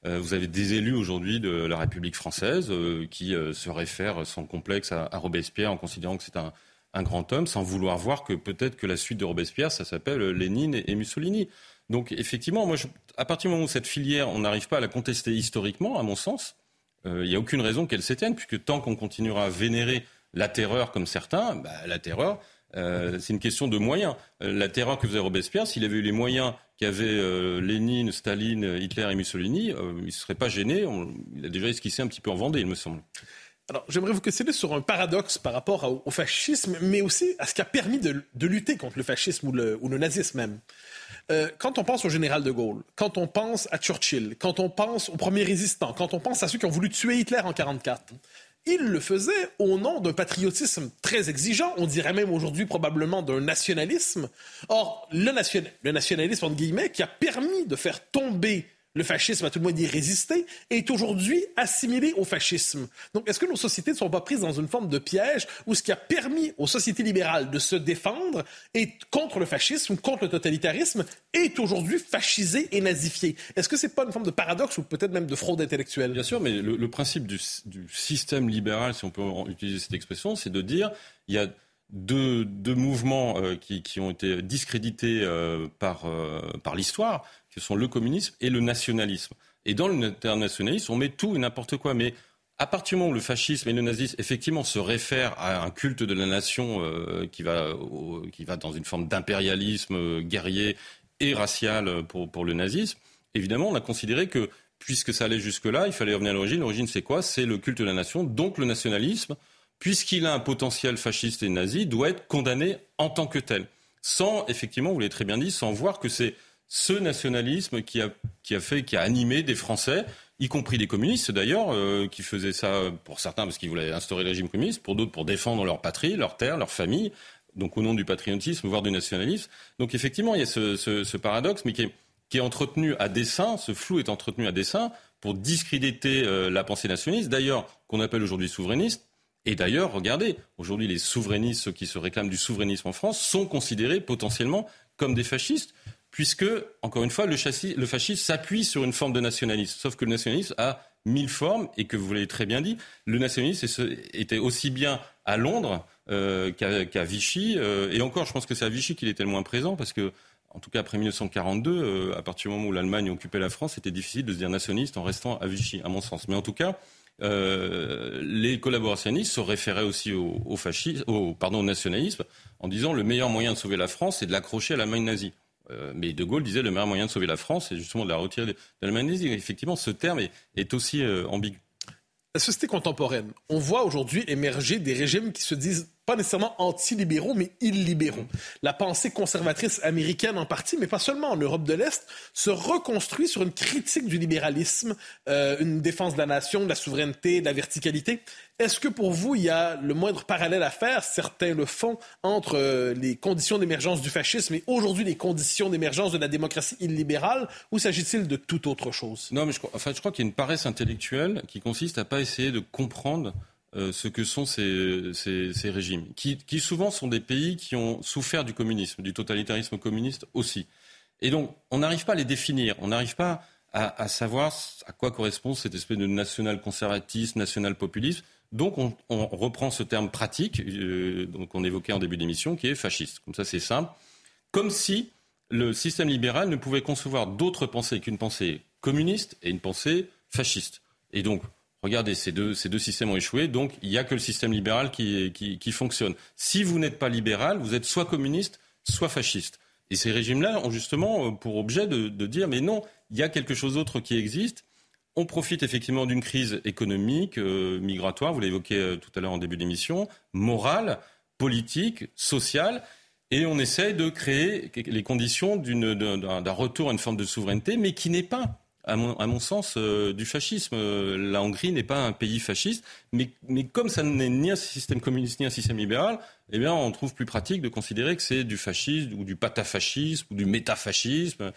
vous avez des élus aujourd'hui de la République française qui se réfèrent sans complexe à, Robespierre en considérant que c'est un, un grand homme, sans vouloir voir que peut-être que la suite de Robespierre, ça s'appelle Lénine et Mussolini. Donc effectivement, moi, à partir du moment où cette filière, on n'arrive pas à la contester historiquement, à mon sens, il n'y a aucune raison qu'elle s'éteigne, puisque tant qu'on continuera à vénérer la terreur comme certains, bah, la terreur, euh, c'est une question de moyens. Euh, la terreur que faisait Robespierre, s'il avait eu les moyens qu'avaient euh, Lénine, Staline, Hitler et Mussolini, il ne serait pas gêné. il a déjà esquissé un petit peu en Vendée, il me semble. Alors, j'aimerais vous questionner sur un paradoxe par rapport au, fascisme, mais aussi à ce qui a permis de, lutter contre le fascisme ou le, ou le nazisme même. quand on pense au général de Gaulle, quand on pense à Churchill, quand on pense aux premiers résistants, quand on pense à ceux qui ont voulu tuer Hitler en 1944, il le faisait au nom d'un patriotisme très exigeant, on dirait même aujourd'hui probablement d'un nationalisme. Or, le, le nationalisme, entre guillemets, qui a permis de faire tomber le fascisme, à tout le moins d'y résister, est aujourd'hui assimilé au fascisme. Donc, est-ce que nos sociétés ne sont pas prises dans une forme de piège où ce qui a permis aux sociétés libérales de se défendre et contre le fascisme, contre le totalitarisme, est aujourd'hui fascisé et nazifié? Est-ce que ce n'est pas une forme de paradoxe ou peut-être même de fraude intellectuelle? Bien sûr, mais le, principe du, système libéral, si on peut utiliser cette expression, c'est de dire il y a deux, mouvements euh, qui, ont été discrédités euh, euh, par l'histoire que sont le communisme et le nationalisme. Et dans l'internationalisme, on met tout et n'importe quoi. Mais à partir du moment où le fascisme et le nazisme, effectivement, se réfèrent à un culte de la nation euh, qui, va, qui va dans une forme d'impérialisme euh, guerrier et racial pour, pour le nazisme, évidemment, on a considéré que puisque ça allait jusque-là, il fallait revenir à l'origine. L'origine, c'est quoi? C'est le culte de la nation, donc le nationalisme puisqu'il a un potentiel fasciste et nazi, doit être condamné en tant que tel. Sans, effectivement, vous l'avez très bien dit, sans voir que c'est ce nationalisme qui a, qui a fait, qui a animé des Français, y compris des communistes d'ailleurs, euh, qui faisaient ça pour certains parce qu'ils voulaient instaurer le régime communiste, pour d'autres pour défendre leur patrie, leur terre, leur famille, donc au nom du patriotisme, voire du nationalisme. Donc effectivement, il y a ce, ce, ce paradoxe, mais qui est, qui est entretenu à dessein, ce flou est entretenu à dessein pour discréditer euh, la pensée nationaliste, d'ailleurs qu'on appelle aujourd'hui souverainiste. Et d'ailleurs, regardez, aujourd'hui les souverainistes, ceux qui se réclament du souverainisme en France, sont considérés potentiellement comme des fascistes puisque, encore une fois, le, le fascisme s'appuie sur une forme de nationalisme. Sauf que le nationalisme a mille formes et que vous l'avez très bien dit, le nationalisme était aussi bien à Londres euh, qu'à Vichy. Euh, et encore, je pense que c'est à Vichy qu'il était le moins présent parce que, en tout cas après 1942, euh, à partir du moment où l'Allemagne occupait la France, c'était difficile de se dire nationaliste en restant à Vichy, à mon sens. Mais en tout cas, les collaborationnistes se référaient aussi au, au, fascisme, au, pardon, au nationalisme en disant le meilleur moyen de sauver la France, c'est de l'accrocher à l'Allemagne nazie. Euh, mais De Gaulle disait le meilleur moyen de sauver la France, c'est justement de la retirer de l'Allemagne Effectivement, ce terme est, aussi euh, ambigu. La société contemporaine, on voit aujourd'hui émerger des régimes qui se disent pas nécessairement anti-libéraux, mais illibéraux. La pensée conservatrice américaine en partie, mais pas seulement en Europe de l'Est, se reconstruit sur une critique du libéralisme, euh, une défense de la nation, de la souveraineté, de la verticalité. Est-ce que pour vous, il y a le moindre parallèle à faire, certains le font, entre euh, les conditions d'émergence du fascisme et aujourd'hui les conditions d'émergence de la démocratie illibérale, ou s'agit-il de toute autre chose? Non, mais je enfin, je crois qu'il y a une paresse intellectuelle qui consiste à pas essayer de comprendre euh, ce que sont ces, régimes, qui, souvent sont des pays qui ont souffert du communisme, du totalitarisme communiste aussi. Et donc, on n'arrive pas à les définir, on n'arrive pas à, savoir à quoi correspond cette espèce de national-conservatisme, national-populisme. Donc, on, on, reprend ce terme pratique euh, qu'on évoquait en début d'émission, qui est fasciste. Comme ça, c'est simple. Comme si le système libéral ne pouvait concevoir d'autres pensées qu'une pensée communiste et une pensée fasciste. Et donc, Regardez, ces deux, systèmes ont échoué, donc il n'y a que le système libéral qui, fonctionne. Si vous n'êtes pas libéral, vous êtes soit communiste, soit fasciste. Et ces régimes-là ont justement euh, pour objet de, dire, mais non, il y a quelque chose d'autre qui existe. On profite effectivement d'une crise économique, euh, migratoire, vous l'évoquez euh, tout à l'heure en début d'émission, morale, politique, sociale, et on essaye de créer les conditions d'un retour à une forme de souveraineté, mais qui n'est pas à mon, sens, euh, du fascisme. Euh, la Hongrie n'est pas un pays fasciste, mais, comme ça n'est ni un système communiste ni un système libéral, eh bien, on trouve plus pratique de considérer que c'est du fascisme ou du patafascisme ou du métafascisme,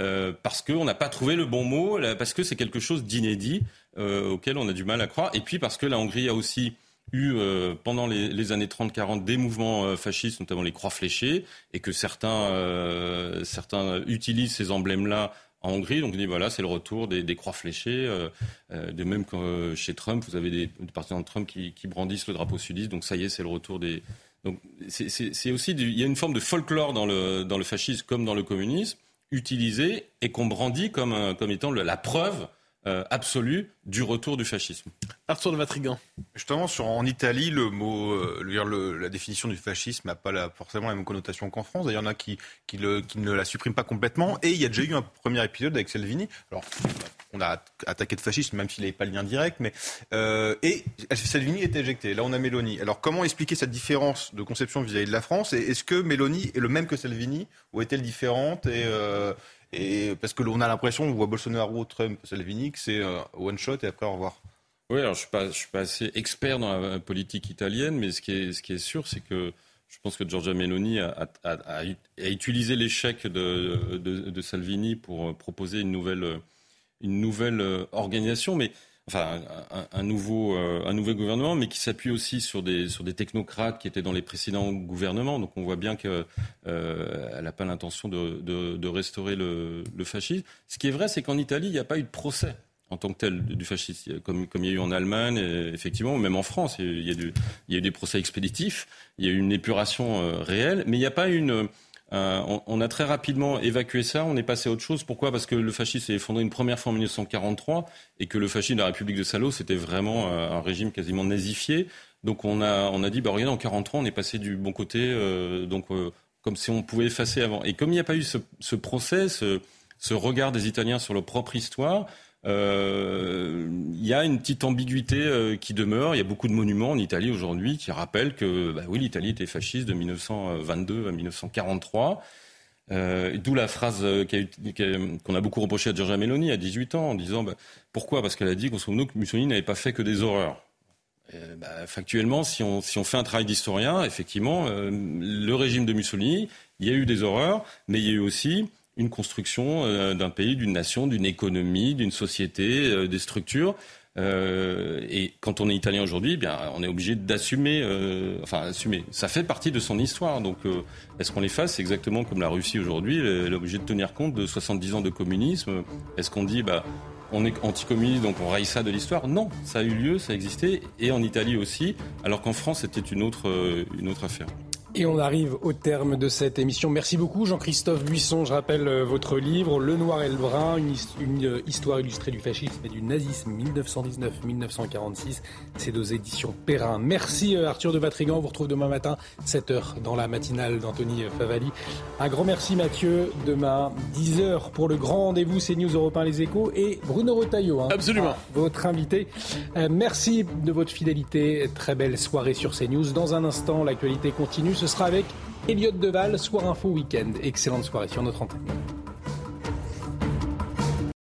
euh, parce qu'on n'a pas trouvé le bon mot, parce que c'est quelque chose d'inédit auquel on a du mal à croire, et puis parce que la Hongrie a aussi eu pendant les, années 30-40 des mouvements fascistes, notamment les croix fléchées, et que certains, certains utilisent ces emblèmes-là en Hongrie. Donc on dit voilà, c'est le retour des, croix fléchées. Euh, euh, de même que euh, chez Trump, vous avez des, partisans de Trump qui, brandissent le drapeau sudiste. Donc ça y est, c'est le retour des. Donc c'est aussi il y a une forme de folklore dans le dans le fascisme comme dans le communisme utilisé et qu'on brandit comme comme étant la preuve euh, absolue du retour du fascisme. Arthur de Matrigan. Justement, sur, en Italie, le mot, euh, le, la définition du fascisme n'a pas la, forcément la même connotation qu'en France. Il y en a qui, qui, le, qui, ne la suppriment pas complètement. Et il y a déjà eu un premier épisode avec Salvini. Alors, on a attaqué de fascisme, même s'il n'avait pas le lien direct. Mais, euh, et Salvini est éjecté. Là, on a Mélanie. Alors, comment expliquer cette différence de conception vis-à-vis de la France? Et est-ce que Mélanie est le même que Salvini? Ou est-elle différente? Et, parce que l'on a l'impression, on voit Bolsonaro, Trump, Salvini, que c'est euh, one shot et après au revoir. Oui, alors je suis suis pas assez expert dans la politique italienne, mais ce qui est, sûr, c'est que je pense que Giorgia Meloni a, utilisé l'échec de, Salvini pour proposer une nouvelle, une nouvelle organisation, mais enfin un, nouveau, euh, un nouveau gouvernement, mais qui s'appuie aussi sur des, sur des technocrates qui étaient dans les précédents gouvernements. Donc on voit bien qu'elle euh, n'a pas l'intention de, de, restaurer le, fascisme. Ce qui est vrai, c'est qu'en Italie, il n'y a pas eu de procès en tant que tel du fascisme, comme, comme il y a eu en Allemagne, effectivement, même en France, il y, a, eu des procès expéditifs, il y a eu une épuration euh, réelle, mais il n'y a pas une euh, on, a très rapidement évacué ça, on est passé à autre chose. Pourquoi? Parce que le fascisme s'est effondré une première fois en 1943 et que le fascisme de la République de Salo, c'était vraiment euh, un régime quasiment nazifié. Donc on a, on a dit, bah, regardez, en 43, on est passé du bon côté, euh, donc comme si on pouvait effacer avant. Et comme il n'y a pas eu ce, ce procès, ce regard des Italiens sur leur propre histoire, euh, il y a une petite ambiguïté euh, qui demeure. Il y a beaucoup de monuments en Italie aujourd'hui qui rappellent que bah oui, l'Italie était fasciste de 1922 à 1943. Euh, D'où la phrase qu'on a, beaucoup reproché à Giorgia Meloni à 18 ans en disant bah, pourquoi? Parce qu'elle a dit grosso modo que Mussolini n'avait pas fait que des horreurs. Bah, factuellement, si on, fait un travail d'historien, effectivement, euh, le régime de Mussolini, il y a eu des horreurs, mais il y a eu aussi une construction euh, d'un pays, d'une nation, d'une économie, d'une société, euh, des structures. Euh, et quand on est italien aujourd'hui, eh bien, on est obligé d'assumer, enfin, assumer. Ça fait partie de son histoire. Donc, est-ce qu'on les fasse exactement comme la Russie aujourd'hui? Elle est obligée de tenir compte de 70 ans de communisme. Est-ce qu'on dit, bah, on est anticommuniste, donc on raye ça de l'histoire? Non, ça a eu lieu, ça a existé, et en Italie aussi, alors qu'en France, c'était une autre, une autre affaire. Et on arrive au terme de cette émission. Merci beaucoup Jean-Christophe Buisson. Je rappelle euh, votre livre Le Noir et le Brun, une, euh, histoire illustrée du fascisme et du nazisme 1919-1946. C'est aux éditions Perrin. Merci euh, Arthur de Vatrigan. On vous retrouve demain matin, 7h dans la matinale d'Anthony Favali. Un grand merci Mathieu. Demain, 10h pour le grand rendez-vous CNews Europe 1 Les Échos et Bruno Retailleau. Hein, Absolument. Votre invité. merci de votre fidélité. Très belle soirée sur CNews. Dans un instant, l'actualité continue. Ce sera avec Elliot Deval, Soir Info Week-end. Excellente soirée sur notre antenne.